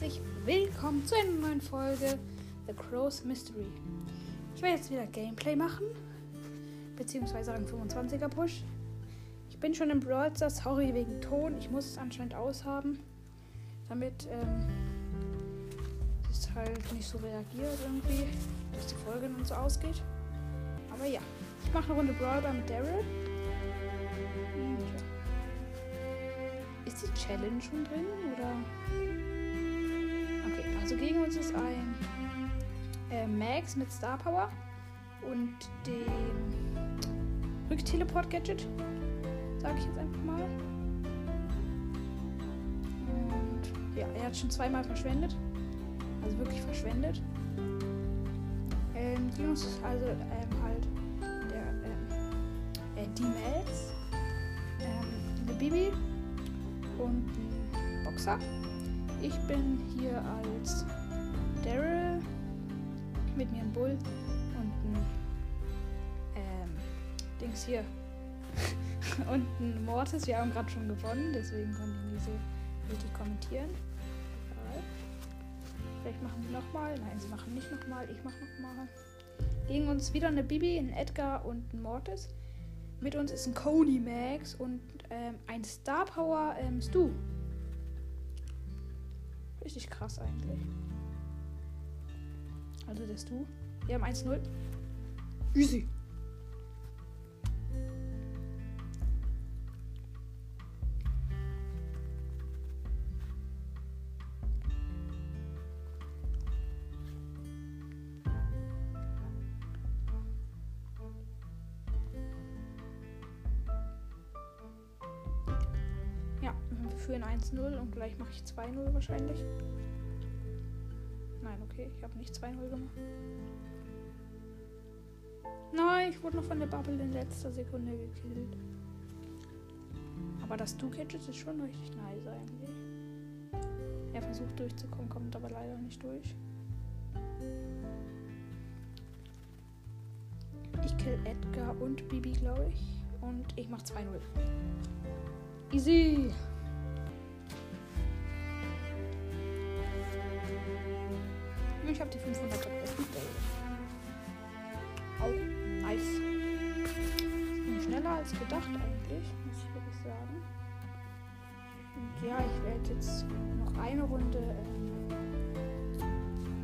herzlich willkommen zu einer neuen Folge The Crow's Mystery. Ich werde jetzt wieder Gameplay machen, beziehungsweise einen 25er Push. Ich bin schon im Brawl sorry wegen Ton, ich muss es anscheinend aushaben, damit ähm, es halt nicht so reagiert irgendwie, dass die Folge dann so ausgeht. Aber ja, ich mache eine Runde Brawl Ball mit Daryl. Ja. Ist die Challenge schon drin oder? Also gegen uns ist ein äh, Max mit Star Power und dem Rückteleport-Gadget. Sage ich jetzt einfach mal. Und ja, er hat schon zweimal verschwendet. Also wirklich verschwendet. Ähm, gegen uns ist also ähm, halt der ähm, äh, die Max, ähm, eine Bibi und ein Boxer. Ich bin hier als Daryl, mit mir ein Bull und ein ähm, Dings hier. und ein Mortis. Wir haben gerade schon gewonnen, deswegen konnte ich nicht so richtig kommentieren. Vielleicht machen sie nochmal. Nein, sie machen nicht nochmal. Ich mache nochmal. Gegen uns wieder eine Bibi, ein Edgar und ein Mortis. Mit uns ist ein Coney Max und ähm, ein Star Power ähm, Stu. Richtig krass eigentlich. Also der Stu. Wir haben 1-0. Easy. Führen 1-0 und gleich mache ich 2-0 wahrscheinlich. Nein, okay, ich habe nicht 2-0 gemacht. Nein, ich wurde noch von der Bubble in letzter Sekunde gekillt. Aber das Du-Gadget ist schon richtig nice eigentlich. Er versucht durchzukommen, kommt aber leider nicht durch. Ich kill Edgar und Bibi, glaube ich. Und ich mach 2-0. Easy. Ich habe die 500 Quest. Auch nice. Bin schneller als gedacht eigentlich, muss ich wirklich sagen. Und ja, ich werde jetzt noch eine Runde ähm,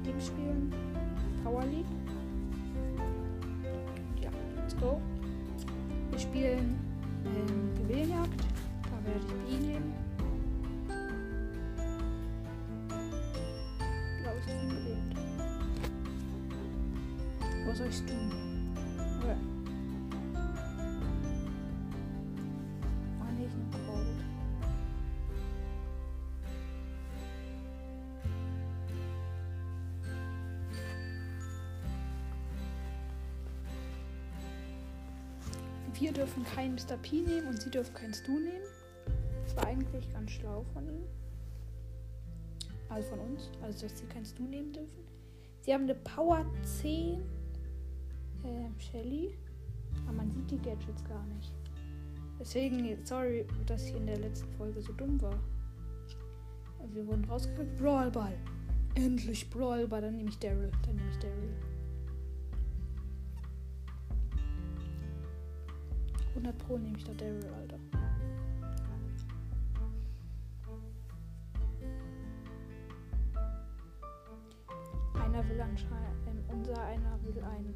Ding spielen. Power League. Soll ich tun? Nehme Cold. Wir dürfen keinen Mr. P nehmen und sie dürfen keinen Stu nehmen. Das war eigentlich ganz schlau von ihnen. Also von uns. Also, dass sie keinen Stu nehmen dürfen. Sie haben eine Power 10 ähm, Shelly. Aber man sieht die Gadgets gar nicht. Deswegen, sorry, dass ich in der letzten Folge so dumm war. Wir wurden rausgekriegt. Brawlball. Endlich Brawlball. Dann nehme ich Daryl. Dann nehme ich Daryl. 100 Pro nehme ich da Daryl, Alter. Einer will anscheinend, ähm, unser einer will einen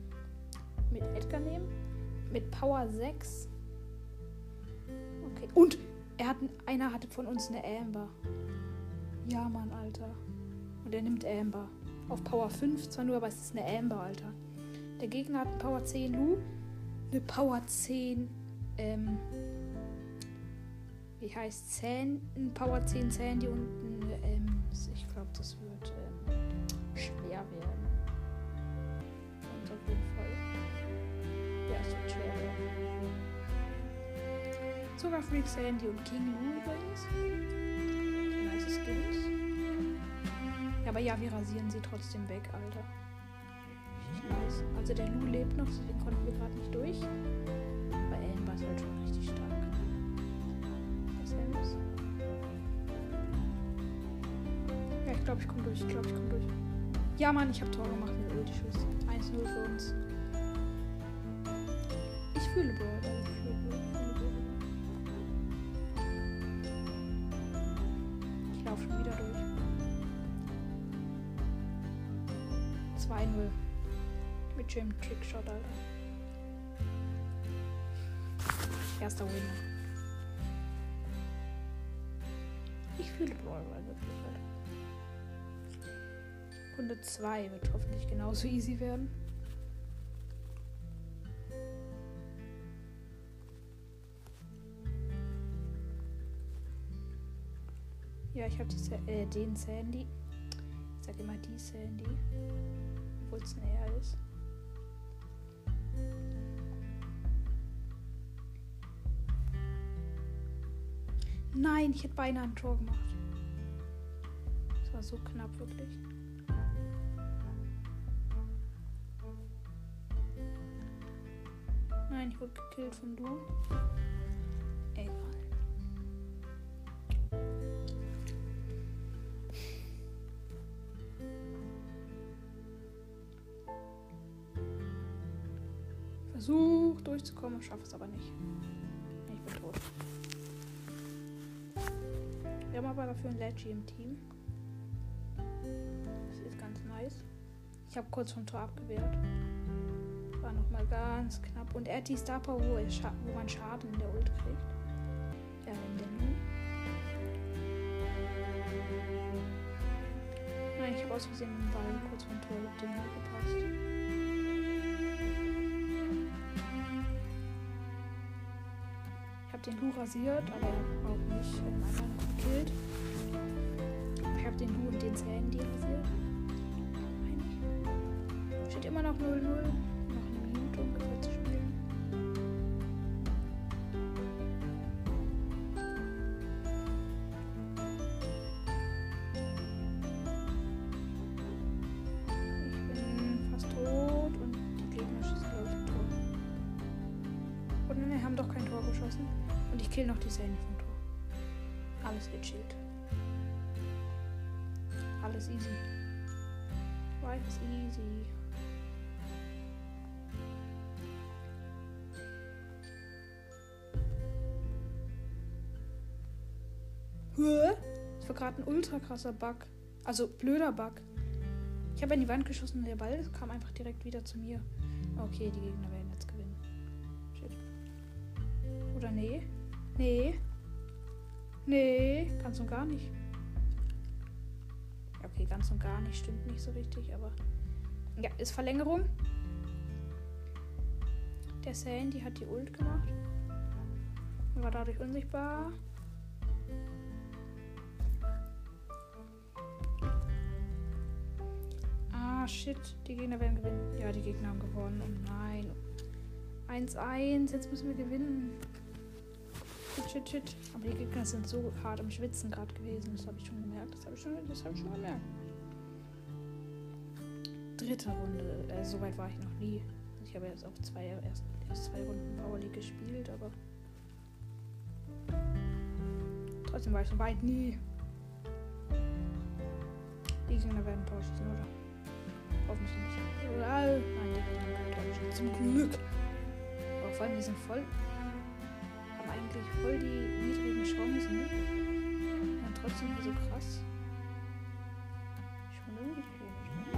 mit Edgar nehmen. Mit Power 6. Okay. Und er hat, einer hatte von uns eine Amber. Ja, Mann, Alter. Und er nimmt Amber. Auf Power 5 zwar nur, aber es ist eine Amber, Alter. Der Gegner hat eine Power 10 Lu, eine Power 10, ähm, wie heißt Sandy, ein Power 10 Sandy und Schwer werden. Sogar Freak Sandy und King Lou übrigens. Nice. Ja, aber ja, wir rasieren sie trotzdem weg, Alter. Richtig nice. Also der Lou lebt noch, deswegen konnten wir gerade nicht durch. Aber Amber ist halt schon richtig stark. Das Ems. Ja, ich glaube, ich komme durch. Ich glaube, ich komme durch. Ja, Mann, ich habe Tor gemacht mit Ulti-Schuss. 1-0 für uns. Ich fühle Brawler. Ich laufe schon wieder durch. 2-0. Mit schönem Trickshot, Alter. Erster Winner. Ich fühle Brawl wirklich. Alter. Runde 2 wird hoffentlich genauso easy werden. Ja, ich habe äh, den Sandy. Ich sag immer die Sandy. Obwohl es näher ist. Nein, ich hätte beinahe ein Tor gemacht. Das war so knapp, wirklich. Nein, ich wurde gekillt von du. Schaffe es aber nicht. Ich bin tot. Wir haben aber dafür ein Leggy im Team. Das ist ganz nice. Ich habe kurz vom Tor abgewehrt. War nochmal ganz knapp. Und er hat die Star Power, wo, wo man Schaden in der Ult kriegt. Ja, in der Nu. Nein, ich habe aus Versehen den Ball kurz vom Tor mit dem gepasst. Habe den Lu rasiert, aber auch nicht in anderen gekillt. Ich habe den Lu und den Sandy rasiert. Steht immer noch 0-0. Kill noch die Sandy vom Tor. Alles gechillt. Alles easy. Life is easy. Hä? Das war gerade ein ultra krasser Bug. Also blöder Bug. Ich habe in die Wand geschossen und der Ball kam einfach direkt wieder zu mir. Okay, die Gegner werden jetzt gewinnen. Shit. Oder nee? Nee. Nee, ganz und gar nicht. Okay, ganz und gar nicht, stimmt nicht so richtig, aber. Ja, ist Verlängerung. Der Sandy hat die Ult gemacht. War dadurch unsichtbar. Ah, shit. Die Gegner werden gewinnen. Ja, die Gegner haben gewonnen. Oh nein. 1-1. Jetzt müssen wir gewinnen. Shit, shit. Aber die Gegner sind so hart am Schwitzen gerade gewesen. Das habe ich schon gemerkt. Das habe ich, schon, hab ich schon gemerkt. Dritte Runde. Äh, so weit war ich noch nie. Ich habe jetzt auch zwei, erst, erst zwei Runden Power League gespielt, aber trotzdem war ich so weit nie. Die Gegner werden Tor schießen, oder? Hoffentlich nicht. Nein, die werden. Zum Glück. Aber vor allem, die sind voll eigentlich voll die niedrigen Chancen. Und trotzdem so krass. Schon irgendwie komisch. Ne?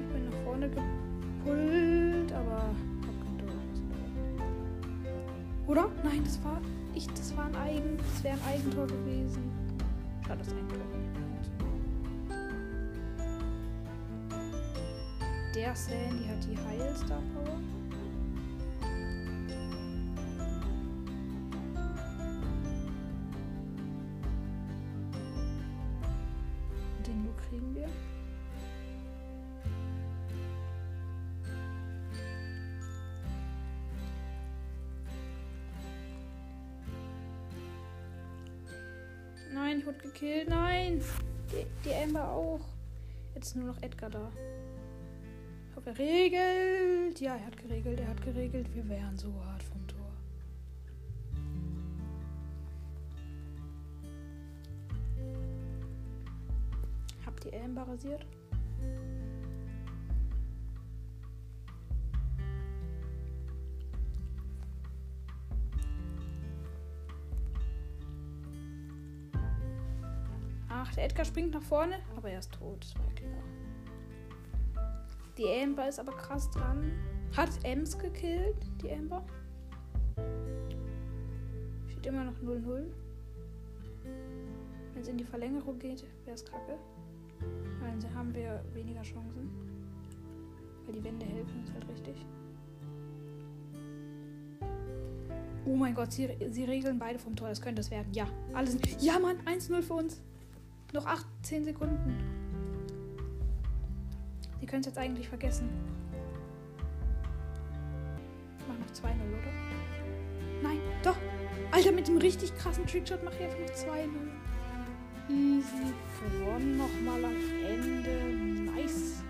Ich bin nach vorne gepult, aber hab kein Tor Oder? Nein, das war. Ich, das war ein Eigen. Das wäre ein Eigentor gewesen. Schade, das Eigentor. Der Sandy hat die Heilstar Power. Kill. Nein. Die, die Amber auch. Jetzt ist nur noch Edgar da. Ich hoffe, er. Ja, er hat geregelt. Er hat geregelt. Wir wären so hart vom Tor. Hab die Amber rasiert. Edgar springt nach vorne, aber er ist tot, das war klar. Die Amber ist aber krass dran. Hat Ems gekillt, die Amber? Steht immer noch 0-0. Wenn es in die Verlängerung geht, wäre es kacke. Dann haben wir weniger Chancen. Weil die Wände helfen uns halt richtig. Oh mein Gott, sie, sie regeln beide vom Tor. Das könnte es werden. Ja, alles. Ja, Mann, 1-0 für uns. Noch 18 Sekunden. Sie können es jetzt eigentlich vergessen. Ich mach noch 2-0, oder? Nein, doch. Alter, mit dem richtig krassen Trickshot mache ich einfach noch 2-0. Easy. Gewonnen nochmal am Ende. Nice.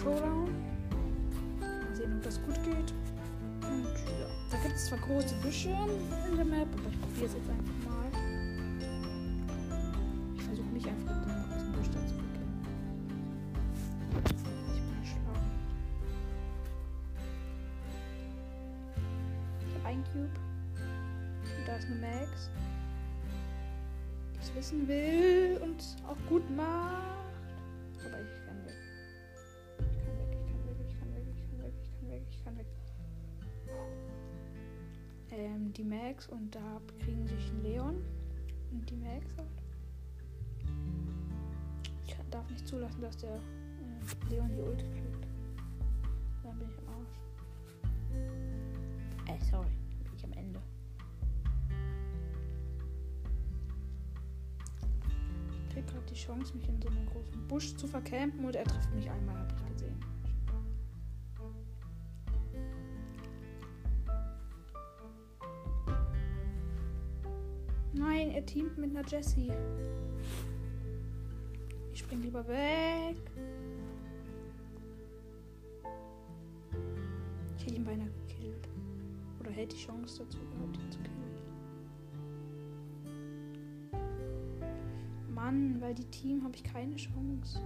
Showdown. Mal sehen, ob das gut geht. Und ja, da gibt es zwar große Büsche in der Map, aber ich probiere es jetzt einfach mal. Die Max und da kriegen sich ein Leon. Und die Max halt. Ich darf nicht zulassen, dass der äh, Leon die Ult kriegt. Dann bin ich am Arsch. Äh, sorry. Bin ich am Ende. Ich krieg gerade die Chance, mich in so einem großen Busch zu vercampen und er trifft mich einmal, habe ich gesehen. Nein, er teamt mit einer Jessie. Ich spring lieber weg. Ich hätte ihn beinahe gekillt. Oder hätte die Chance dazu gehabt, ihn zu killen. Mann, weil die Team habe ich keine Chance.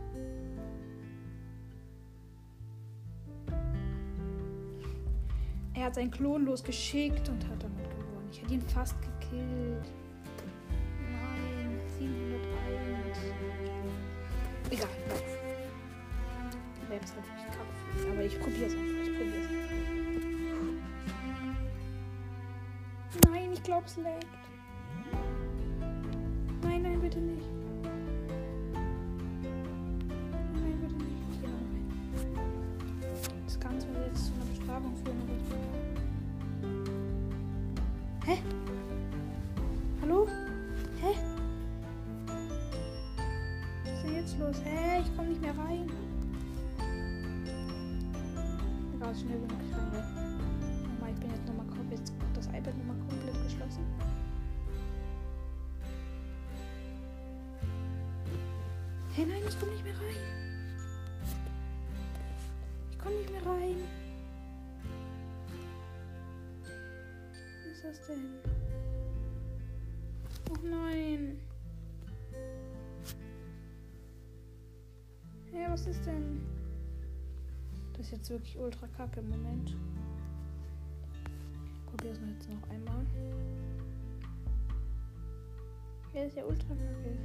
Er hat seinen Klon losgeschickt und hat damit gewonnen. Ich hätte ihn fast gekillt. Egal, nein. Die Map ist halt wirklich kacke. Aber ich probiere es einfach. Ich probiere es einfach. Nein, ich glaube, es laggt. Nein, nein, bitte nicht. Nein, bitte nicht. Ich mal rein. Das Ganze wird jetzt zu einer Bestrafung führen, ich. Hä? Egal, schnell wie möglich rein. Nochmal, ich bin jetzt nochmal jetzt das iPad nochmal komplett geschlossen. Hey, nein, ich komme nicht mehr rein. Ich komme nicht mehr rein. Was ist das denn? Oh nein. Hey, was ist denn? Ist jetzt wirklich ultra kacke im Moment. Probier es jetzt noch einmal. Ja, ist ja ultra kacke.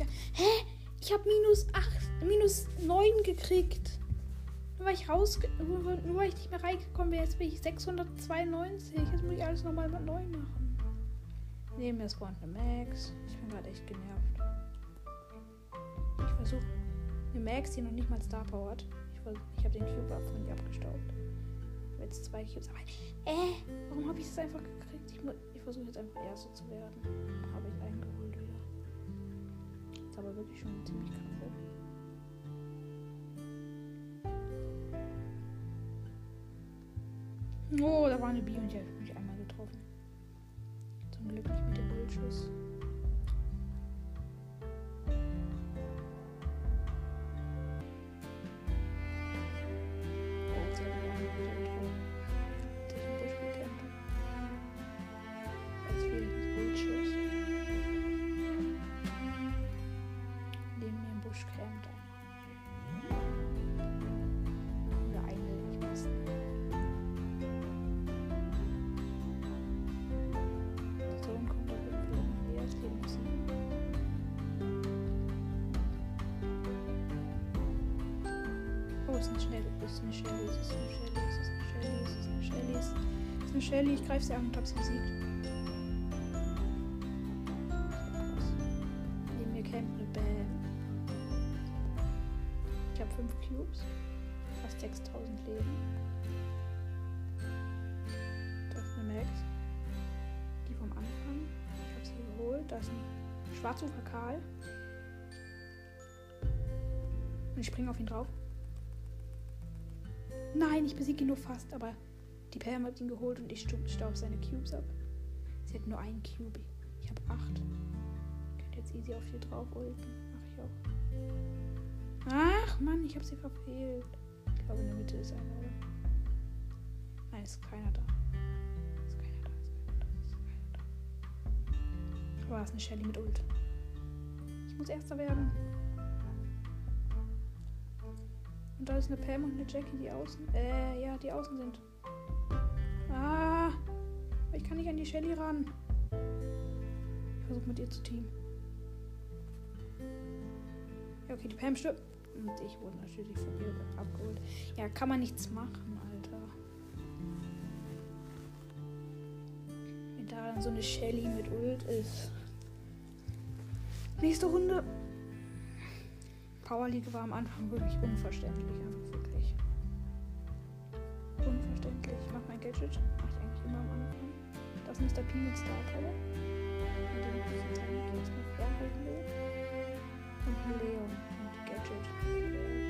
Ja. Hä? Ich habe minus 8, minus 9 gekriegt. Nur weil ich raus, nur weil ich nicht mehr reingekommen bin. Jetzt bin ich 692. Jetzt muss ich alles nochmal neu machen. Neben mir spawnt eine Max. Ich bin gerade echt genervt. Ich versuche eine Max, die noch nicht mal Star Power hat. Ich, habe den Cube ab von ihr abgestaubt. Ich habe jetzt zwei Cubes. Aber, äh, warum habe ich das einfach gekriegt? Ich, ich versuche jetzt einfach Erste zu werden. Habe ich eingeholt wieder. Ist aber wirklich schon ziemlich kacke. Oh, da war eine Bi und die hat mich einmal getroffen. Zum Glück nicht mit dem Bildschluss. Ist eine Shelly, es ist eine Shelly, es ist eine Shelly, es ist eine Shelly, es ist eine Shelly. Ich greife sie an und hab sie besiegt. Neben mir campt eine Bam. Ich habe 5 Cubes, fast 6000 Leben. Das ist eine Max. Die vom Anfang. Ich habe sie geholt. Da ist ein Schwarzufer Karl. Und ich springe auf ihn drauf. Nein, ich besiege ihn nur fast, aber die Pam hat ihn geholt und ich staub seine Cubes ab. Sie hat nur einen Cube. Ich habe acht. Ich könnte jetzt easy auf die drauf ulten. Mach ich auch. Ach Mann, ich habe sie verfehlt. Ich glaube, in der Mitte ist einer, oder? Nein, ist keiner da. Ist keiner da, ist keiner da, ist keiner da. Aber es ist eine Shelly mit Ult. Ich muss Erster werden. Und da ist eine Pam und eine Jackie, die außen. Äh, ja, die außen sind. Ah! Ich kann nicht an die Shelly ran. Ich versuche mit ihr zu teamen. Ja, okay, die Pam stirbt. Und ich wurde natürlich von ihr abgeholt. Ja, kann man nichts machen, Alter. Wenn da dann so eine Shelly mit Ult ist. Nächste Runde. Power League war am Anfang wirklich unverständlich. Einfach wirklich. Unverständlich. Ich mach mein Gadget. Mach ich eigentlich immer am Anfang. Das ist Mr. P mit Star Power. Mit dem ich jetzt eigentlich erstmal fernhalten will. Und Leon mit Gadget.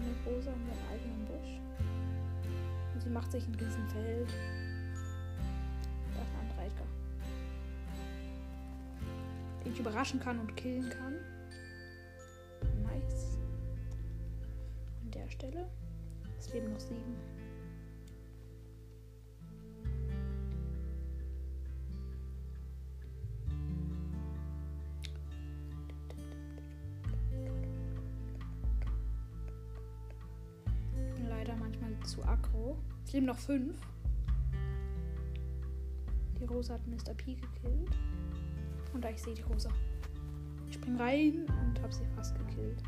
Eine Rosa in ihren eigenen Busch. Und sie macht sich ein Riesenfeld. Da ist ein Edgar. Den ich überraschen kann und killen kann. Nice. An der Stelle. Es leben noch sieben. Es leben noch fünf. Die Rosa hat Mr. P gekillt. Und da ich sehe die Rosa. Ich spring rein und habe sie fast gekillt.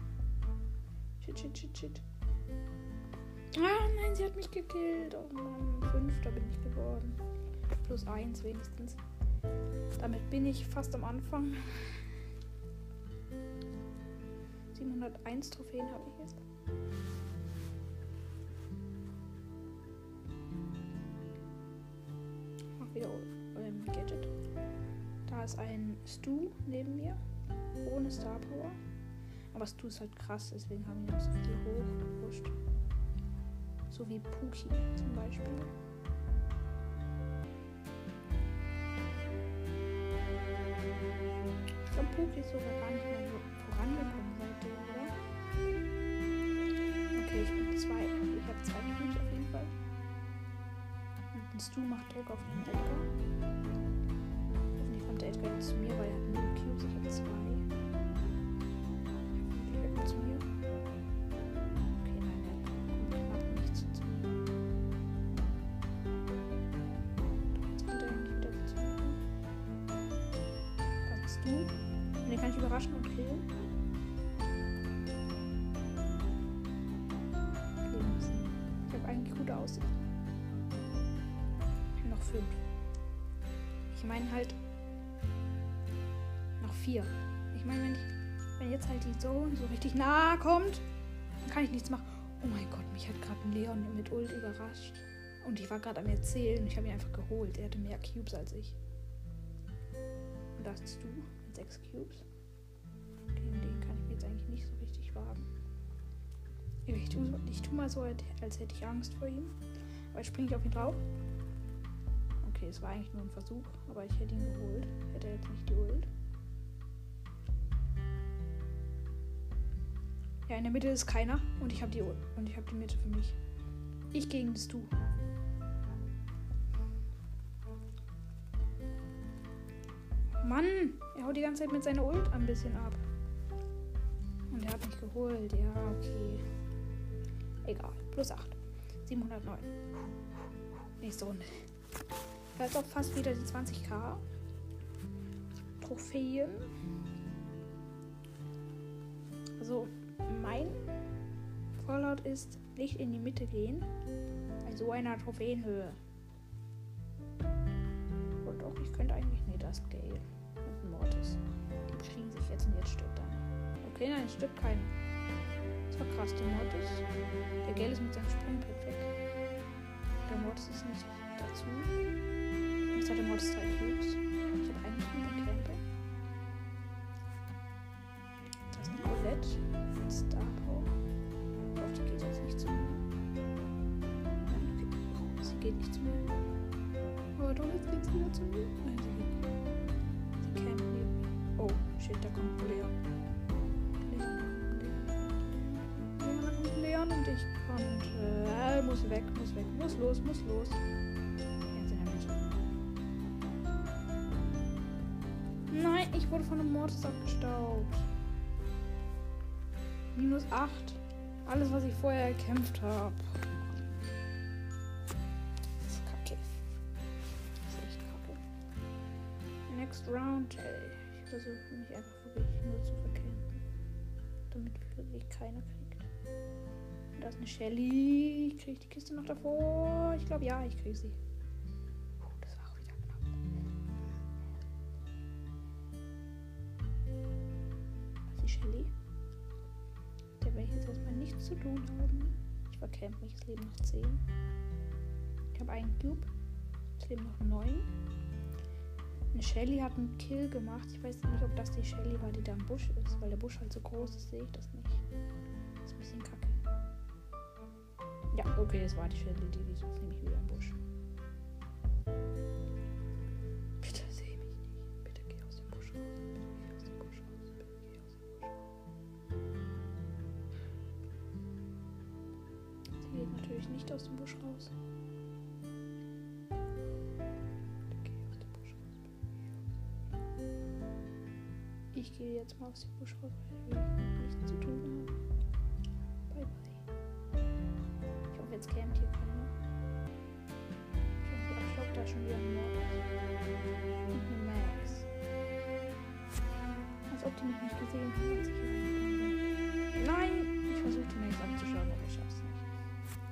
Shit, shit, shit, shit. Ah, nein, sie hat mich gekillt. Oh Mann, fünfter bin ich geworden. Plus eins wenigstens. Damit bin ich fast am Anfang. 701 Trophäen habe ich jetzt. Stu neben mir. Ohne Star Power. Aber Stu ist halt krass, deswegen haben wir so viel hochgepusht. So wie Puki zum Beispiel. Ich glaube, Puki ist sogar gar nicht mehr so vorangekommen seitdem, oder? Okay, ich bin zwei. Ich habe zwei Cubes auf jeden Fall. Und Stu macht Druck auf den Edgar. Der Edgar jetzt zu mir, weil er hat null Cubes. Ich habe zwei. Hoffentlich er kommt zu mir. Okay, nein, er kommt knapp nicht zu mir. Jetzt kommt er eigentlich wieder zu mir. Da bist du. Und den kann ich überraschen und killen. Ich habe eigentlich gute Aussicht. Ich habe noch fünf. Ich meine halt noch vier. Ich meine, wenn, wenn jetzt halt die Zone so richtig nah kommt, dann kann ich nichts machen. Oh mein Gott, mich hat gerade ein Leon mit Ult überrascht. Und ich war gerade am Erzählen und ich habe ihn einfach geholt. Er hatte mehr Cubes als ich. Und das du mit sechs Cubes. Gegen den kann ich mir jetzt eigentlich nicht so richtig wagen. Ich tue, ich tu mal so, als hätte ich Angst vor ihm. Aber jetzt springe ich auf ihn drauf. Okay, es war eigentlich nur ein Versuch, aber ich hätte ihn geholt. Hätte er jetzt nicht die Ja, in der Mitte ist keiner und ich habe die und ich habe die Mitte für mich. Ich gegen das Du. Mann, er haut die ganze Zeit mit seiner Ult ein bisschen ab. Und er hat mich geholt. Ja, okay. Egal. Plus 8. 709. Nächste Runde. Ist auch fast wieder die 20k. Trophäen. Also, mein Vorlaut ist nicht in die Mitte gehen. Bei so einer Trophäenhöhe. Und doch, ich könnte eigentlich. Nee, das Gale und Mortis. Die kriegen sich jetzt und jetzt stirbt dann. Okay, nein, es stirbt keiner. Das war krass, der Mortis. Der Gale ist mit seinem Sprungpad weg. Der Mortis ist nicht dazu. Jetzt hat der Mortis drei Cubes. Geht nicht zu mir. Oh, doch, jetzt geht sie wieder zu mir. Nein, sie geht nicht. Sie campt neben mir. Oh, shit, da kommt Leon. Leon, Leon. Leon, da kommt Leon und ich konnte. Äh, muss weg, muss weg, muss los, muss los. Nein, ich wurde von einem Mortis abgestaubt. Minus 8. Alles, was ich vorher erkämpft habe. Versuche mich einfach wirklich nur zu verkämpfen. Damit wirklich keiner kriegt. Und da ist eine Shelly. Kriege ich die Kiste noch davor? Ich glaube ja, ich kriege sie. Puh, das war auch wieder knapp. Was ist die Shelly? Der werde ich jetzt erstmal nichts zu tun haben. Ich verkämpfe mich, es leben noch 10. Ich habe einen Cube. Es leben noch 9. Eine Shelly hat einen Kill gemacht. Ich weiß nicht, ob das die Shelly war, die da im Busch ist. Weil der Busch halt so groß ist, sehe ich das nicht. Das ist ein bisschen kacke. Ja, okay, es war die Shelly, die, die ist nämlich wieder im Busch. Bitte sehe mich nicht. Bitte geh aus dem Busch raus. Bitte geh aus dem Busch raus. Bitte geh aus dem Busch raus. Sie geht natürlich nicht aus dem Busch raus. Ich gehe jetzt mal aus dem Busch raus, weil wir nichts zu tun haben. Bye bye. Ich hoffe, jetzt campt hier keiner. Ich hoffe, ich glaube, da ist schon wieder ein Mord. Und eine Max. Als ob die mich nicht gesehen haben, als ich hier. Nein! Ich versuche die Max abzuschauen, aber ich schaff's nicht.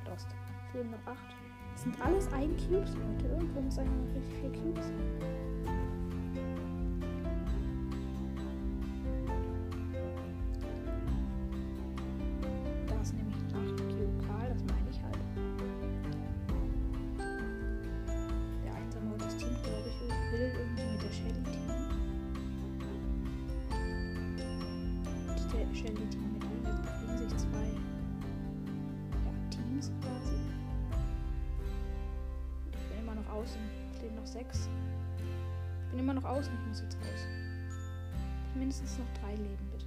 Lost. Leben noch acht. Das sind alles ein Cubes, Leute. Irgendwo muss einer noch richtig viele Cubes haben. Noch außen, ich muss jetzt raus. Mindestens noch drei Leben, bitte.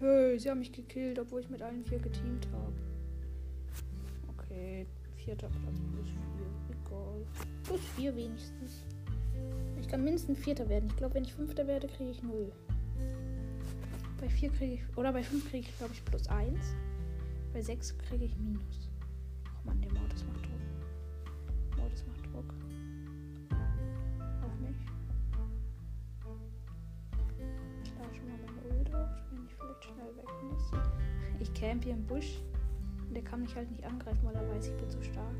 Hey, sie haben mich gekillt, obwohl ich mit allen vier geteamt habe. Okay, vierter Platz plus vier. Egal. Plus vier wenigstens. Ich kann mindestens Vierter werden. Ich glaube, wenn ich Fünfter werde, kriege ich null. Bei vier kriege ich. Oder bei fünf kriege ich, glaube ich, plus eins. Bei sechs kriege ich Minus. Oh Mann, der Mordes macht Druck. Mordes macht Druck. Auf mich. Ich lade schon mal meine Ult auf, wenn ich vielleicht schnell weg muss. Ich camp hier im Busch. Und der kann mich halt nicht angreifen, weil er weiß, ich bin zu stark.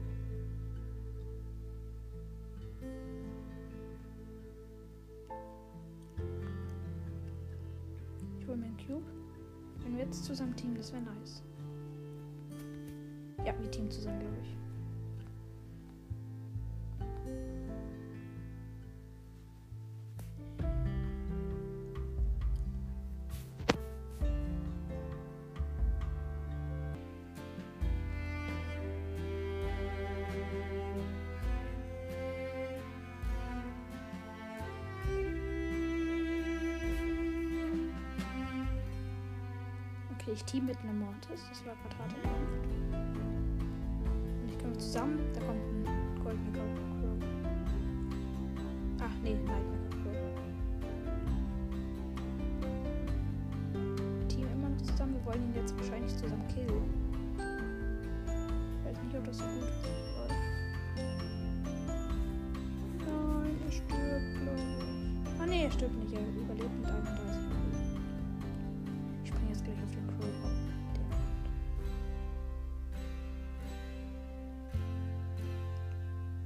Cube. Wenn wir jetzt zusammen teamen, das wäre nice. Ja, wir teamen zusammen, glaube ich. Ich team mit einem Mortis. Das war gerade hart. Und ich komme zusammen. Da kommt ein goldener Crow. Ach nee. Wir teamen immer noch zusammen. Wir wollen ihn jetzt wahrscheinlich zusammen killen. Ich weiß nicht, ob das so gut ist. Nein, er stirbt, glaube. Ah nee, er stirbt nicht. Er überlebt mit 31.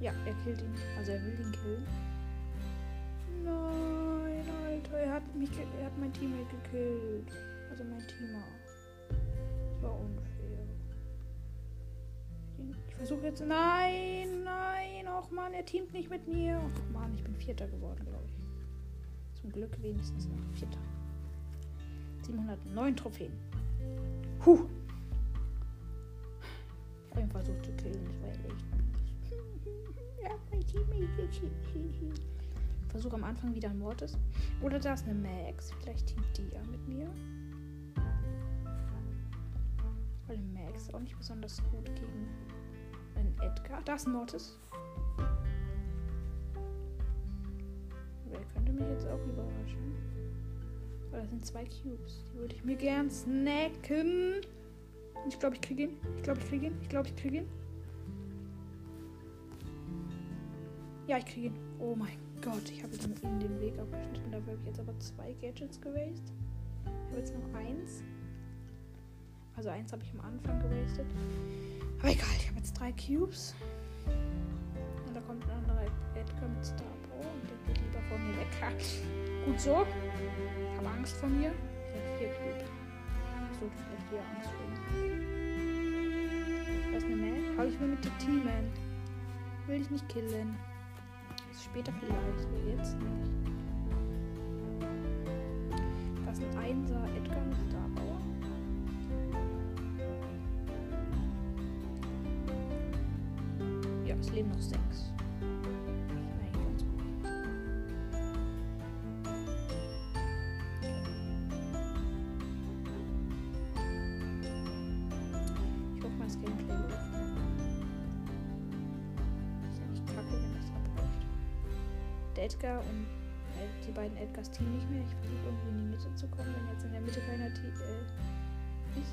Ja, er killt ihn. Also er will ihn killen. Nein, Alter, er hat mich er hat mein Teammate gekillt. Also mein Teamer. Das war unfair. Ich versuche jetzt. Nein, nein, och man, er teamt nicht mit mir. Och man, ich bin Vierter geworden, glaube ich. Zum Glück wenigstens noch Vierter. 709 Trophäen. Huh. Ich habe ihn versucht zu killen, das war echt. Versuche am Anfang wieder ein Mortis. Oder da ist eine Max. Vielleicht teamt die ja mit mir. Weil Max ist auch nicht besonders gut gegen einen Edgar. Da ist ein Mortis. Wer könnte mich jetzt auch überraschen? Weil das sind zwei Cubes. Die würde ich mir gern snacken. Ich glaube, ich kriege ihn. Ich glaube, ich kriege ihn. Ich glaube, ich kriege ihn. Ja, ich kriege ihn. Oh mein Gott, ich habe ihm ihm den Weg abgeschnitten. Dafür habe ich jetzt aber zwei Gadgets gewastet. Ich habe jetzt noch eins. Also eins habe ich am Anfang gewastet. Aber egal, ich habe jetzt drei Cubes. Und da kommt ein anderer Edgar mit Star Power und der geht lieber vor mir weg. Gut so. Ich habe Angst vor mir. Ich habe vier Cubes. Sollte vielleicht hier Angst vor mir. Da ist eine Mac. Aber ich will mit dir teamen. Will ich nicht killen. Später vielleicht, jetzt nicht. Das ist ein Einser Edgar mit Star Power. Ja, es leben noch sechs. Edgar und äh, die beiden Edgars Team nicht mehr. Ich versuche irgendwie in die Mitte zu kommen, wenn jetzt in der Mitte keiner Team äh, ist.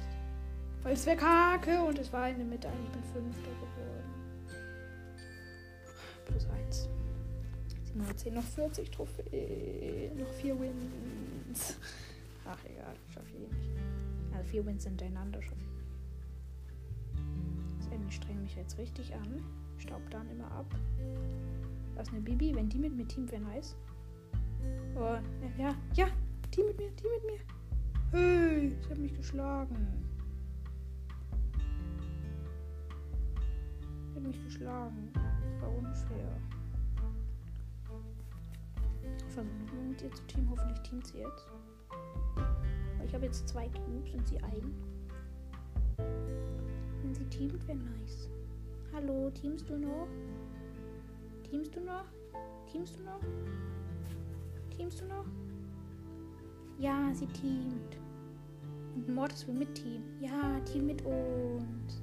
Weil es wäre kacke und es war in der Mitte eigentlich bin Fünfter geworden. Plus 1. 710, noch 40 Trophäen, noch 4 Wins. Ach egal, schaffe ich eh nicht. Also 4 Wins hintereinander schaffe ich. So, ich strenge mich jetzt richtig an. Staub dann immer ab. Ist eine Bibi, wenn die mit mir teamt, wäre nice. Oh, ja, ja, team mit mir, team mit mir. Hey, sie hat mich geschlagen. Sie hat mich geschlagen. Das war unfair. Ich versuche nochmal mit ihr zu teamen. Hoffentlich teamt sie jetzt. Ich habe jetzt zwei Cubes und sie ein. Wenn sie teamt, wäre nice. Hallo, teamst du noch? Teamst du noch? Teamst du noch? Teamst du noch? Ja, sie teamt. Und Mortis will Team. Ja, Team mit uns.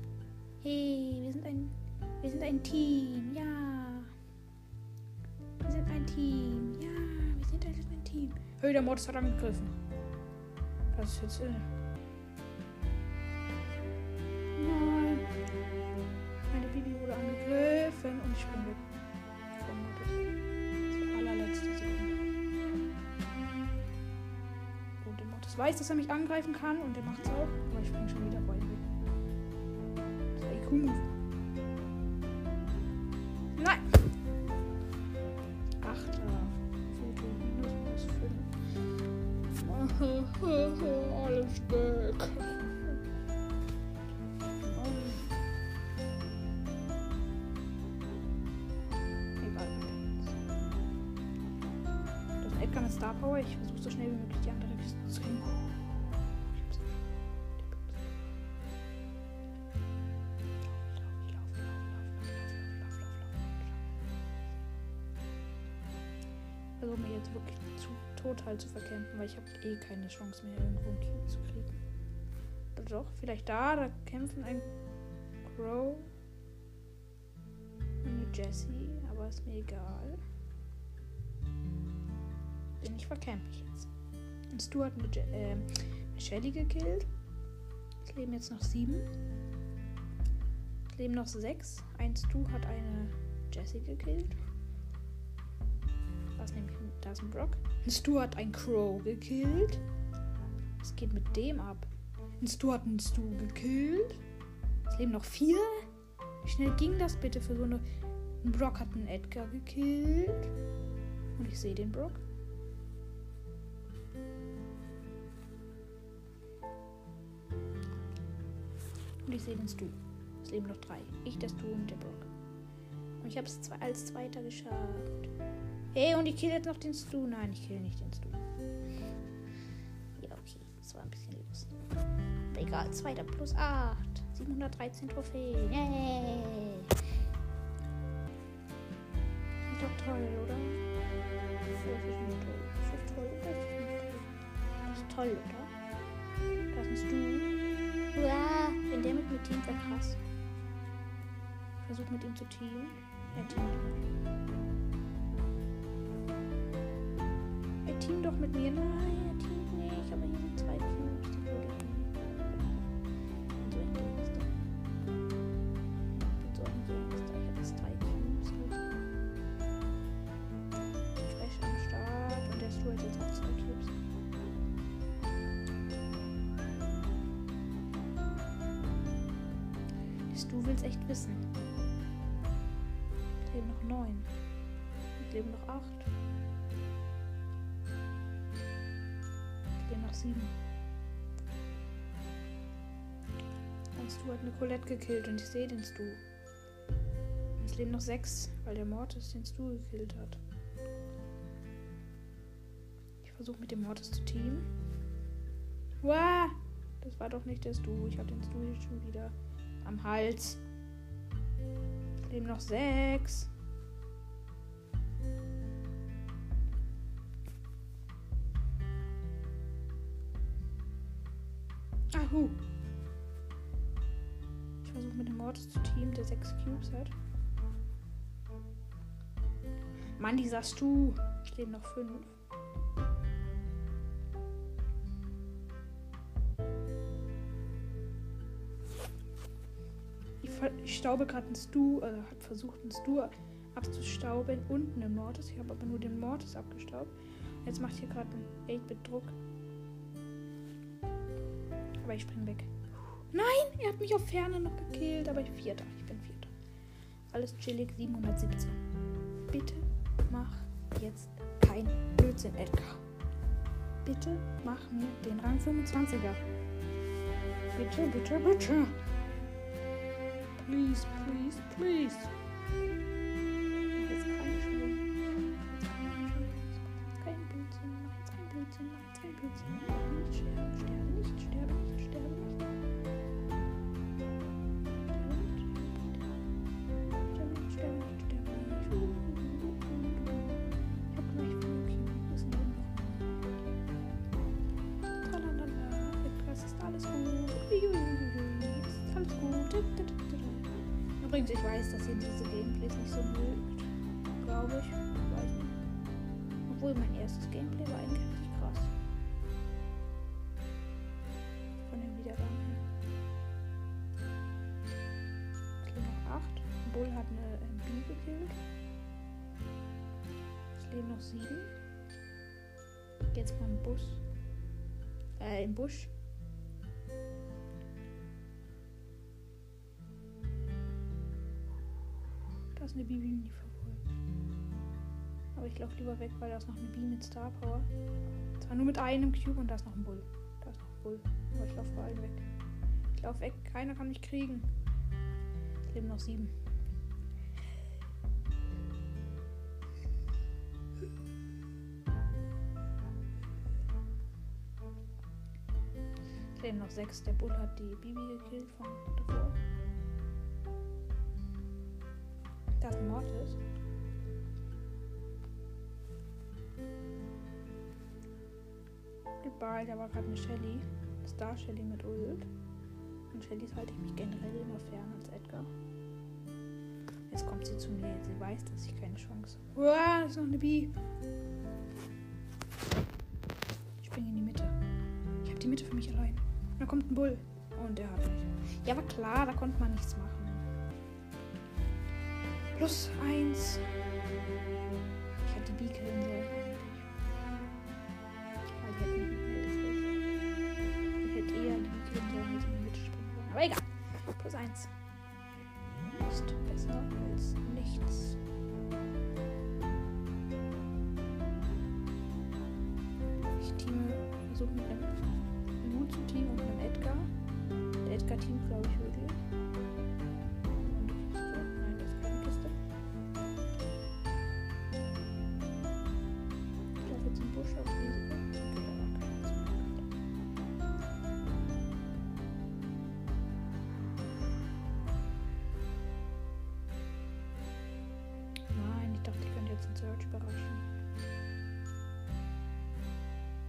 Hey, wir sind ein, wir sind ein Team. Ja. Wir sind ein Team. Ja, wir sind ein, ein Team. Hey, der Mortis hat angegriffen. Das ist jetzt. Äh weiß, dass er mich angreifen kann und der macht's auch. Aber ich spring schon wieder bei weg. Das ist IQ-Move. Versuche mich jetzt wirklich zu total zu verkämpfen, weil ich habe eh keine Chance mehr, irgendwo einen Cube zu kriegen. Oder doch? Vielleicht da, da kämpfen ein Crow und eine Jessie, aber ist mir egal. Denn ich verkämpfe jetzt. Und Stu hat eine, Je äh, Shelly gekillt. Es leben jetzt noch sieben. Es leben noch sechs. Ein Stu hat eine Jessie gekillt. Was nämlich da ist ein Brock. Ein Stu hat ein Crow gekillt. Was geht mit dem ab? Ein Stu hat einen Stu gekillt. Es leben noch vier. Wie schnell ging das bitte für so eine. Ein Brock hat einen Edgar gekillt. Und ich sehe den Brock. Und ich sehe den Stu. Es leben noch drei. Ich, der Stu und der Brock. Und ich habe es als Zweiter geschafft. Hey, und ich kill jetzt noch den Stu. Nein, ich kill nicht den Stu. Ja, okay. Das war ein bisschen. Aber egal. Zweiter plus 8. 713 Trophäen. Yay. Ist doch toll, oder? Das ist toll. Das ist toll. Oder? Das ist du. Ja, wenn der mit mir teamt, wäre krass. Versuch mit ihm zu teamen. Er teamt. Doch mit mir. Nein, teamt nicht. Aber hier sind zwei. Die würde ich nicht. Und so ein Gangster. Ich habe jetzt drei Teams. Fresh am Start. Und der Stu hat jetzt auch zwei Cubes. Du willst echt wissen. Es leben noch neun. Es leben noch acht. Es leben noch sieben. Und Stu hat eine Colette gekillt und ich sehe den Stu. Es leben noch sechs, weil der Mortis den Stu gekillt hat. Ich versuche mit dem Mortis zu teamen. Wow! Das war doch nicht der Stu. Ich habe den Stu schon wieder am Hals. Es leben noch sechs. Ahu. Ich versuche mit dem Mortis zu teamen, der sechs Cubes hat. Mann, dieser Stu. Es leben noch fünf. Ich staube gerade einen Stu, also hat versucht einen Stu abzustauben und einen Mortis. Ich habe aber nur den Mortis abgestaubt. Jetzt macht hier gerade ein 8-Bit-Druck. Aber ich spring weg. Nein, er hat mich auf Ferne noch gekillt, aber ich Vierter. Ich bin Vierter. Alles chillig, 717. Bitte mach jetzt kein Blödsinn, Edgar. Bitte mach mir den Rang 25er. Bitte, bitte, bitte. Please, please, please. Weiß, dass ihr diese Gameplays nicht so mögt. Glaube ich. Weiß nicht. Obwohl mein erstes Gameplay war eigentlich richtig krass. Von dem Wiedergang her. Es leben noch 8. Bull hat eine äh, Bee gekillt. Es leben noch 7. Jetzt mal im Bus. Äh, im Busch. Eine Bibi, die verfolgt. Aber ich laufe lieber weg, weil da ist noch eine Bibi mit Star Power. Zwar nur mit einem Cube und da ist noch ein Bull. Da ist noch ein Bull. Aber ich laufe vor allen weg. Ich laufe weg, keiner kann mich kriegen. Es leben noch sieben. Es leben noch sechs. Der Bull hat die Bibi gekillt von davor. Ein Mortis. Goodbye, da war gerade eine Shelly. Star Shelly mit Ult. Von Shellys halte ich mich generell immer fern als Edgar. Jetzt kommt sie zu mir. Sie weiß, dass ich keine Chance habe. Uah, da ist noch eine Bee. Ich springe in die Mitte. Ich habe die Mitte für mich allein. Da kommt ein Bull. Und der hat mich. Ja, war klar, da konnte man nichts machen. Plus eins. Ich hätte Bee killen sollen Ich hätte eher Bee killen sollen, als in die Mitte springen sollen. Aber egal. Plus eins. Ist besser als nichts. Ich teame, versuche mit einem Lu zu teamen und mit einem Edgar. Der Edgar teamt, glaube ich, Search überraschen.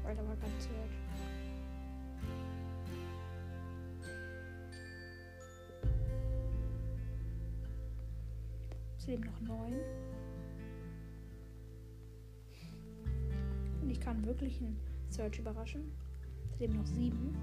Da war kein Search. Es leben noch neun. Und ich kann wirklich einen Search überraschen. Es leben noch sieben.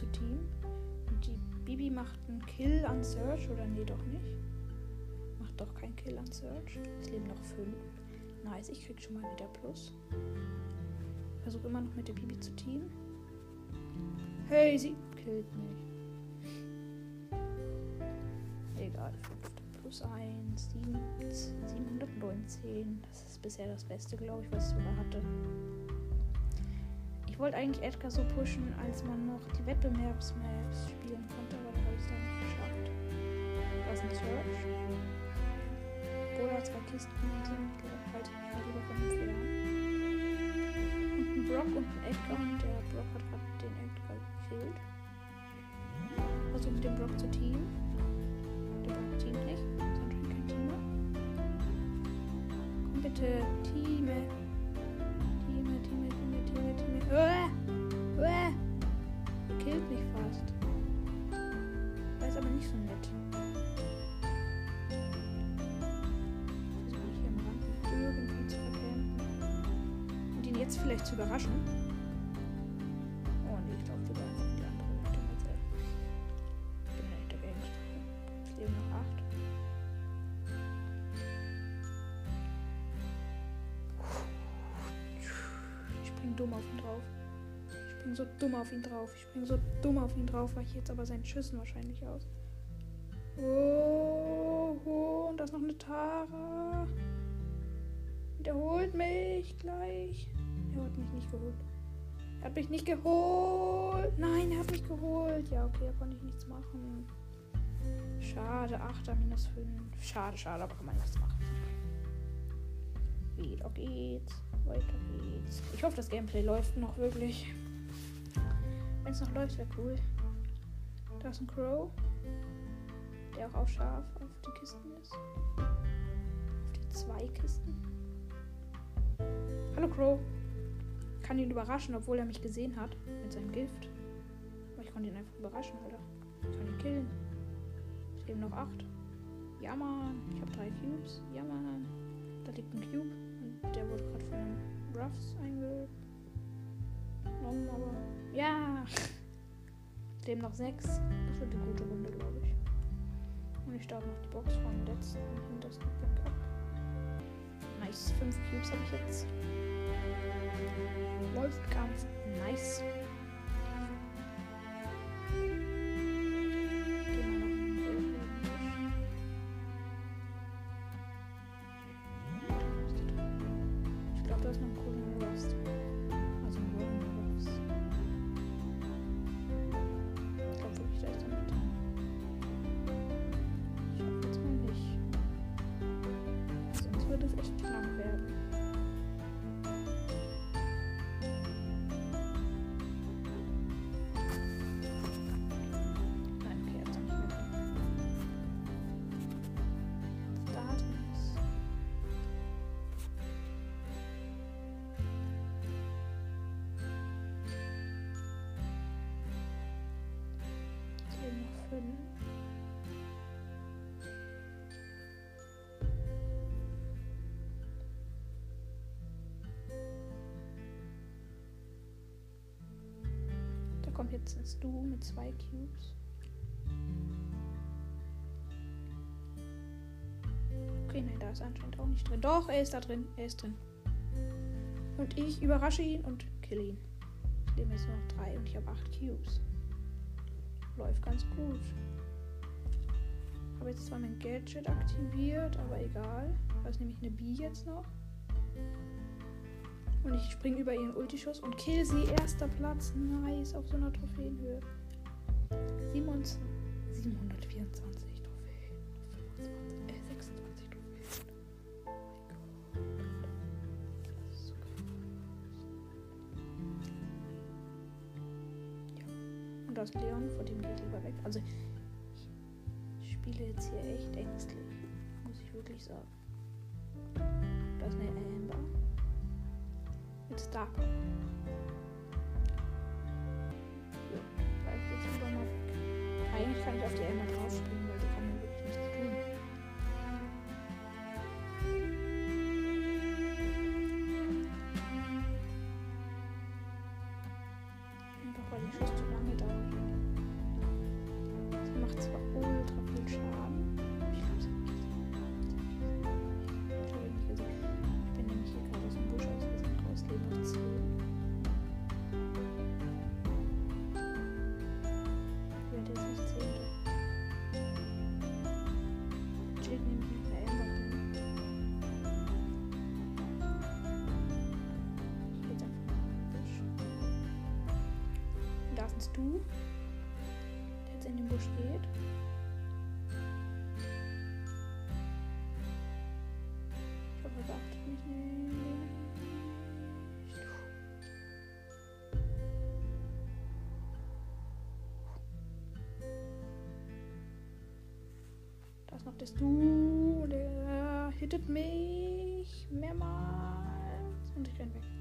Zu teamen. Und die Bibi macht einen Kill an Search oder nee, doch nicht. Macht doch keinen Kill an Search. Es leben noch fünf. Nice, ich krieg schon mal wieder Plus. Versuche immer noch mit der Bibi zu teamen. Hey, sie killt mich. Egal, fünfte plus 1, 719. Das ist bisher das Beste, glaube ich, was ich sogar hatte. Wollte eigentlich Edgar so pushen, als man noch die Wettbewerbsmaps spielen konnte, aber da habe ich es dann nicht geschafft. Ist ein Search. Da zwei Kisten sind, halt lieber von dem fern. Und ein Brock und ein Edgar und der Brock hat gerade den Edgar gekillt. Versuche mit dem Brock zu teamen. Der Brock teamt nicht. Ist anscheinend kein Teamer. Komm bitte. Teame, Teame, Teame, Teame, Teame. Uah! Uah! Er killt mich fast. Er ist aber nicht so nett. Versuche ich hier am Rand irgendwie zu verkämpfen. Und ihn jetzt vielleicht zu überraschen. Dumm auf ihn drauf. Ich spring so dumm auf ihn drauf, weil ich jetzt aber seinen Schüssen wahrscheinlich aus. Oh, oh, und da ist noch eine Tara. Der holt mich gleich. Er hat mich nicht geholt. Er hat mich nicht geholt. Nein, er hat mich geholt. Ja, okay, da konnte ich nichts machen. Schade, 8 minus 5. Schade, schade, aber kann man nichts machen. Wieder geht's. Weiter geht's. Ich hoffe, das Gameplay läuft noch wirklich. Wenn es noch läuft, wäre cool. Da ist ein Crow. Der auch, auch scharf auf die Kisten ist. Auf die zwei Kisten. Hallo Crow. Kann ihn überraschen, obwohl er mich gesehen hat. Mit seinem Gift. Aber ich konnte ihn einfach überraschen, Alter. Ich kann ihn killen. Es leben noch acht. Ja, Mann. Ich habe drei Cubes. Ja, Mann. Da liegt ein Cube. Und der wurde gerade von Ruffs eingenommen, aber. Ja! Leben noch sechs. Das wird eine gute Runde, glaube ich. Und ich starte noch die Box vom letzten hintersten Backup. Nice. Fünf Cubes habe ich jetzt. Läuft ganz nice. Jetzt hast du mit zwei Cubes. Okay, nein, da ist anscheinend auch nicht drin. Doch, er ist da drin. Er ist drin. Und ich überrasche ihn und kill ihn. Jetzt nur noch drei und ich habe acht Cubes. Läuft ganz gut. Habe jetzt zwar mein Gadget aktiviert, aber egal. Ist nämlich eine B jetzt noch. Und ich springe über ihren Ultischuss und kill sie. Erster Platz. Nice. Auf so einer Trophäenhöhe. 724 Trophäen. 25, äh, 26 Trophäen. Oh mein Gott. Das ist so krass. Ja. Und das Leon, vor dem ich lieber weg. Also, ich spiele jetzt hier echt ängstlich. Muss ich wirklich sagen. Da ist eine Amber. Mit Ist du, der jetzt in den Busch geht. Ich hoffe, er beachtet mich nicht. Da ist noch das Du, der hittet mich mehrmals und ich renn weg.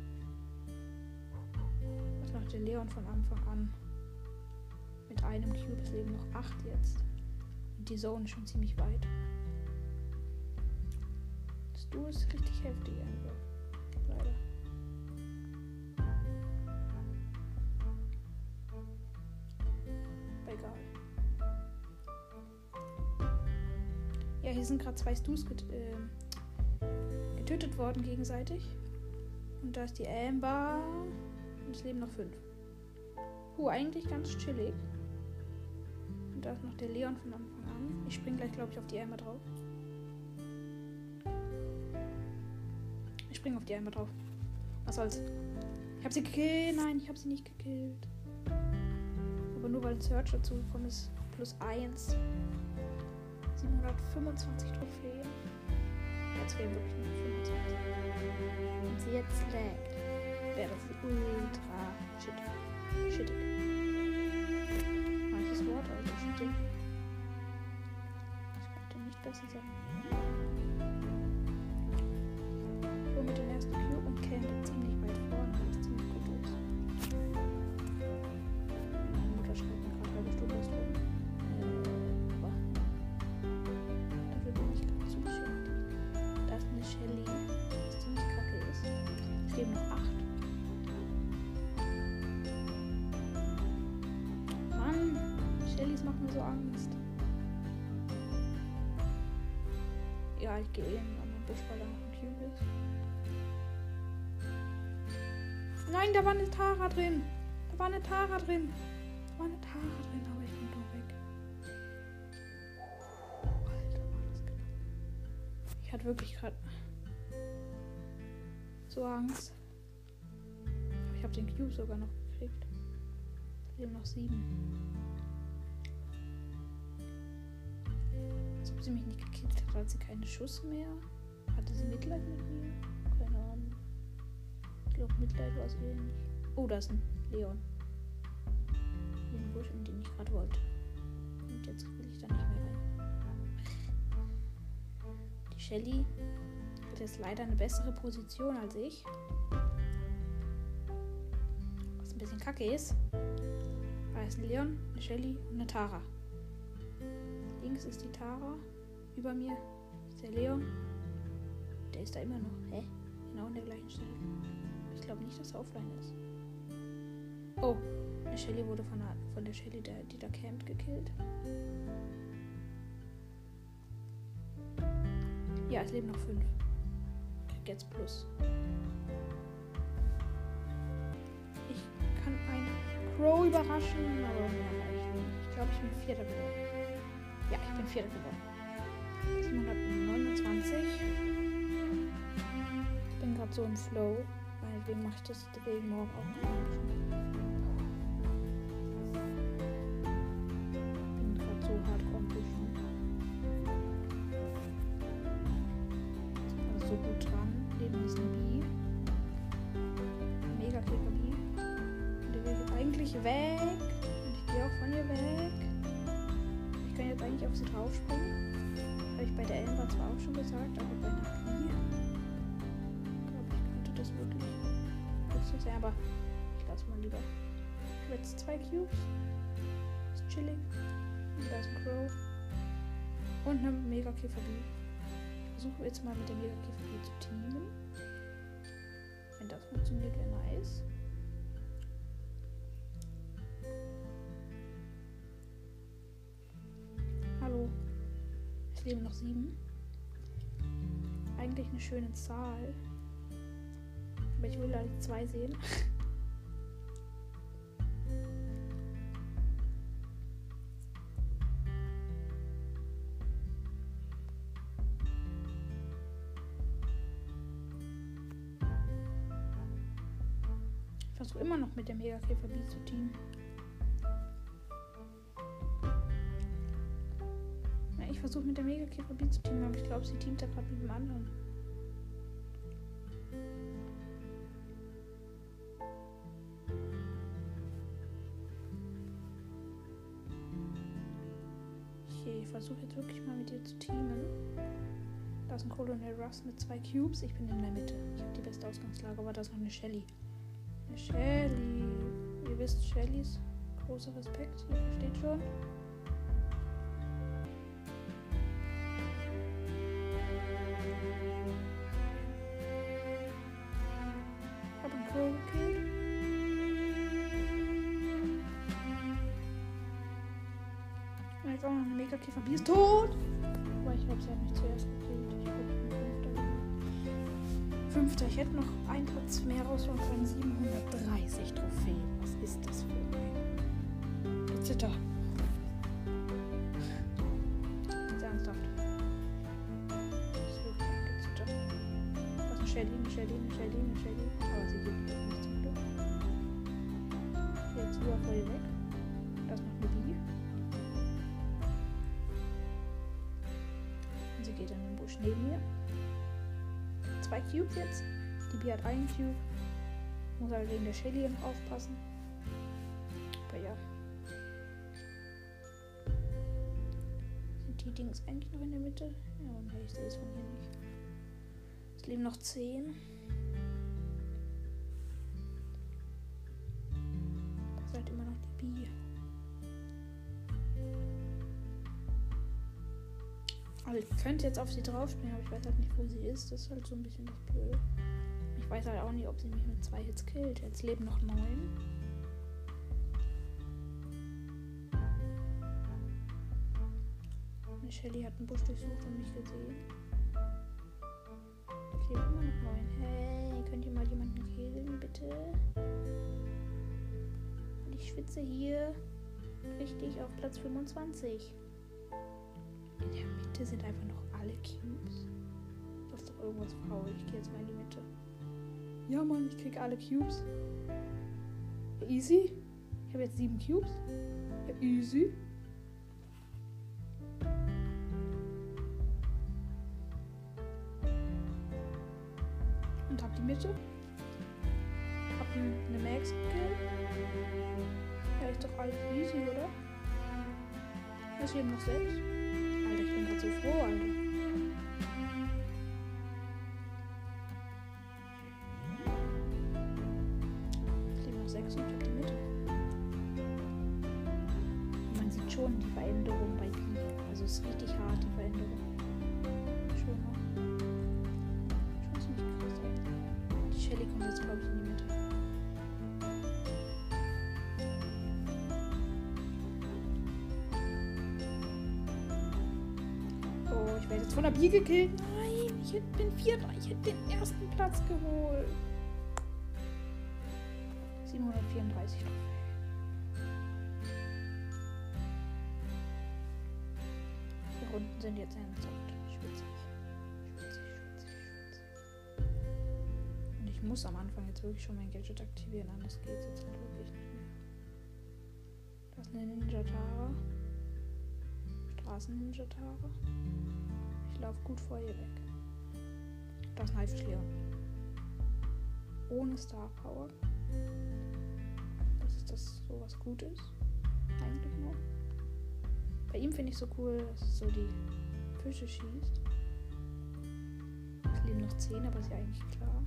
Der Leon von Anfang an. Mit einem Cube, es leben noch acht jetzt. Und die Zone schon ziemlich weit. Das Du ist richtig heftig einfach. Leider. Aber egal. Ja, hier sind gerade zwei Stus get äh, getötet worden gegenseitig. Und da ist die Amber. Und es leben noch fünf. Puh, eigentlich ganz chillig. Und da ist noch der Leon von Anfang an. Ich spring gleich, glaube ich, auf die Amber drauf. Ich spring auf die Amber drauf. Was soll's? Ich habe sie gekillt. Nein, ich habe sie nicht gekillt. Aber nur weil ein Search dazu gekommen ist. Plus 1. 725 Trophäen. Jetzt fehlen wirklich nur 25. Wenn sie jetzt laggt, wäre ultra shittig. Shittig. Manches Wort, also shittig. Das könnte nicht besser sein. Nur mit dem ersten Cube und campt ziemlich weit vorne, so Angst. Ja, ich gehe eben an den Busch, weil da noch ein Cube ist. Nein, da war eine Tara drin. Da war eine Tara drin. Da war eine Tara drin, aber ich bin doch weg. Alter, war das knapp. Ich hatte wirklich gerade so Angst. Aber ich habe den Cube sogar noch gekriegt. Haben noch sieben. Ob sie mich nicht gekillt hat, hat sie keinen Schuss mehr. Hatte sie Mitleid mit mir? Keine Ahnung. Ich glaube, Mitleid war es eh nicht. Oh, da ist ein Leon. Den Busch, in den ich gerade wollte. Und jetzt will ich da nicht mehr rein. Die Shelly hat jetzt leider eine bessere Position als ich. Was ein bisschen kacke ist. Da ist ein Leon, eine Shelly und eine Tara. Links ist die Tara. Über mir ist der Leon. Der ist da immer noch. Hä? Genau an der gleichen Stelle. Ich glaube nicht, dass er offline ist. Oh, Eine Shelly wurde von der, von der Shelly, der, die da campt, gekillt. Ja, es leben noch fünf. Jetzt plus. Ich kann einen Crow überraschen, aber mehr reicht nicht. Ich glaube, ich bin Vierter geworden. Ja, ich bin Vierter geworden. 729. Ich bin gerade so im Flow. Meinetwegen mache ich das deswegen morgen auch Es leben noch sieben. Eigentlich eine schöne Zahl. Aber ich will da die zwei sehen. Ich versuche immer noch mit der Megakäfer zu teamen. Megakäfer B zu teamen, aber ich glaube, sie teamt da gerade mit dem anderen. Okay, ich versuche jetzt wirklich mal mit dir zu teamen. Da ist ein Colonel Russ mit zwei Cubes. Ich bin in der Mitte. Ich habe die beste Ausgangslage, aber da ist noch eine Shelly. Eine Shelly. Ihr wisst, Shellys großer Respekt. Ihr versteht schon. Jetzt auch noch eine Mega-Käfer. Die ist tot! Aber ich glaube, sie hat mich zuerst gekillt. Fünfter. Fünfter. Ich hätte noch einen Platz mehr rausholen können. 730 Trophäen. Was ist das für ein Zitter. Das eine Shelly, eine Shelly. Aber sie geht nicht zum Glück. Jetzt vor ihr weg. Da ist noch eine Bee. Und sie geht in den Busch neben mir. Zwei Cubes jetzt. Die Bee hat einen Cube. Muss halt wegen der Shelly aufpassen. Aber ja. Sind die Dings eigentlich noch in der Mitte? Ja, nee, ich sehe es von hier nicht. Leben noch zehn. Das ist halt immer noch die Bee. Also ich könnte jetzt auf sie draufspringen, aber ich weiß halt nicht, wo sie ist. Das ist halt so ein bisschen das Blöde. Ich weiß halt auch nicht, ob sie mich mit zwei Hits killt. Jetzt leben noch neun. Shelly hat einen Busch durchsucht und mich gesehen. Leben immer noch neun. Hey, könnt ihr mal jemanden killen, bitte? Und ich schwitze hier richtig auf Platz 25. In der Mitte sind einfach noch alle Cubes. Das ist doch irgendwas faul. Ich gehe jetzt mal in die Mitte. Ja, Mann, ich krieg alle Cubes. Easy. Ich habe jetzt sieben Cubes. Easy. Die Mitte. Hab eine Max gekillt. Ja, ist doch alles easy, oder? Es leben noch sechs. Alter, ich bin gerade so froh, Alter. Ich man sieht schon die Veränderung bei die. Also es ist richtig hart, die Veränderung. Stabil gekillt. Nein, ich bin Vierter. Ich hätte den ersten Platz geholt. 734 Trophäen. Die Runden sind jetzt ernsthaft. Schwitzig. Schwitzig, schwitzig, schwitzig. Und ich muss am Anfang jetzt wirklich schon mein Gadget aktivieren, anders geht es jetzt halt wirklich nicht mehr. Das ist eine Ninja-Tara. Straßen-Ninja-Tara. Ich laufe gut vor ihr weg. Das ist ein Haifischleon. Ohne Star Power. Das ist das so was Gutes. Eigentlich noch. Bei ihm finde ich so cool, dass es so die Fische schießt. Es leben noch 10, aber ist ja eigentlich klar.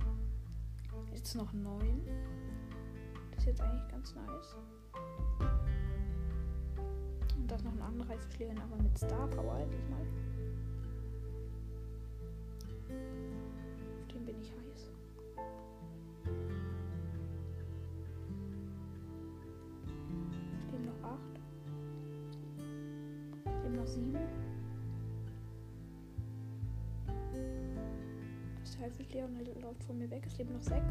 Jetzt noch 9. Das ist jetzt eigentlich ganz nice. Und das noch ein anderer Haifischleon, aber mit Star Power diesmal. Der läuft von mir weg. Es leben noch 6.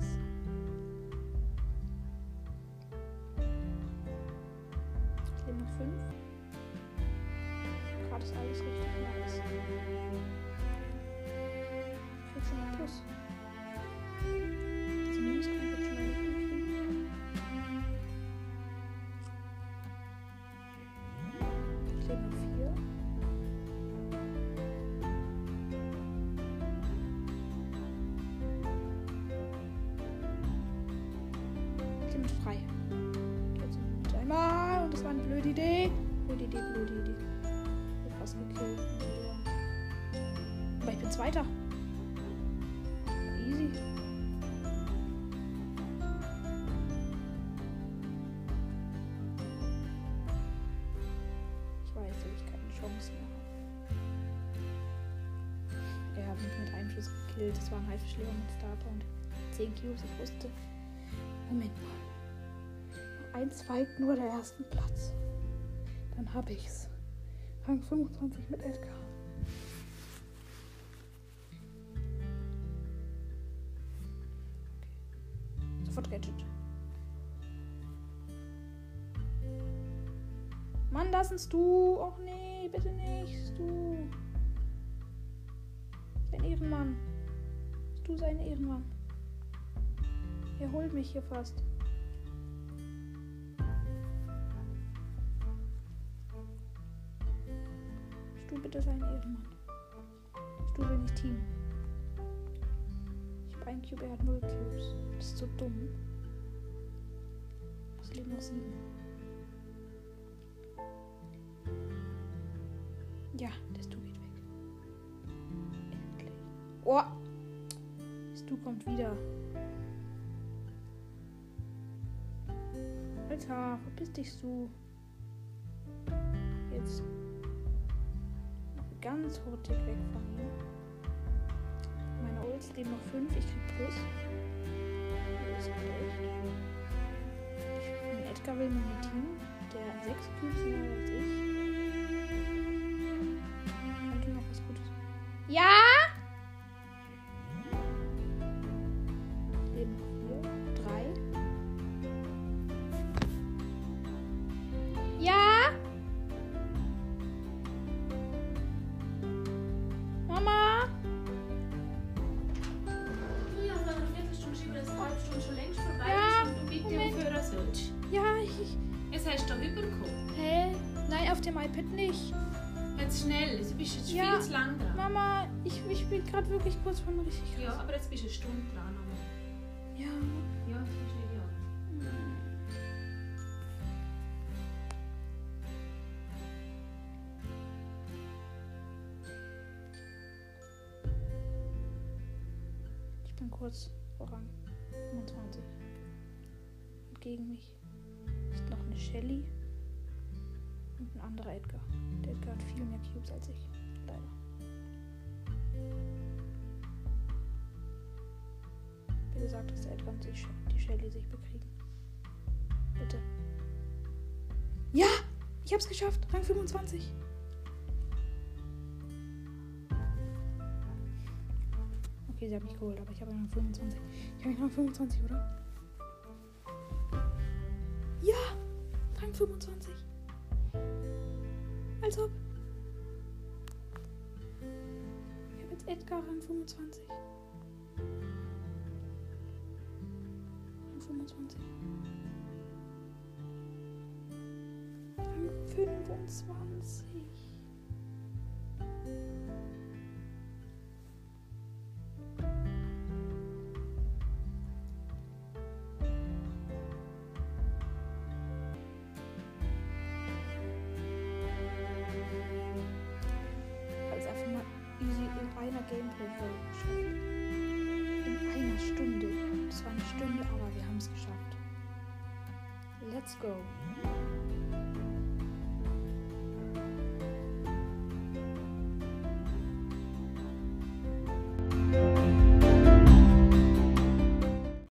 Schuss gekillt. Das war ein Haifischleon mit Starter und 10 Cubes. Ich wusste. Moment mal. Noch eins weit nur der ersten Platz. Dann hab ich's. Rang 25 mit Edgar. Sofort Gadget. Mann, lass uns du. Och nee, bitte nicht. Du. Ehrenmann. Du sein Ehrenmann. Er holt mich hier fast. Stu bitte sein Ehrenmann. Stu will nicht Team. Ich habe einen Cube, er hat null Cubes. Das ist so dumm. Es leben noch sieben. Ja, der Stu kommt wieder. Alter, verpiss dich, Stu. Jetzt ganz hurtig weg von ihm. Meine Ults leben noch 5, ich krieg Plus. Das ist schlecht. Mein Edgar will mit mir Team, der 6 Cubes mehr als ich. Jetzt schnell, du bist jetzt Ja. viel zu lang dran. Mama, ich, ich bin gerade wirklich kurz von richtig Ja, krass. aber jetzt bist du eine Stunde dran. Aber. Ja. Ja, das ist ideal. Ich bin kurz vor Rang 25. Und gegen mich ist noch eine Shelly und ein anderer Edgar. Hat viel mehr Cubes als ich. Leider. Bitte sag, dass der Edgar und die Shelly sich bekriegen. Bitte. Ja! Ich hab's geschafft. Rang 25. Okay, sie hat mich geholt, aber ich habe Rang 25. Ich habe Rang 25, oder? Ja! Rang 25. Als ob. Ich habe jetzt Edgar Rang 25. Rang 25. Rang 25.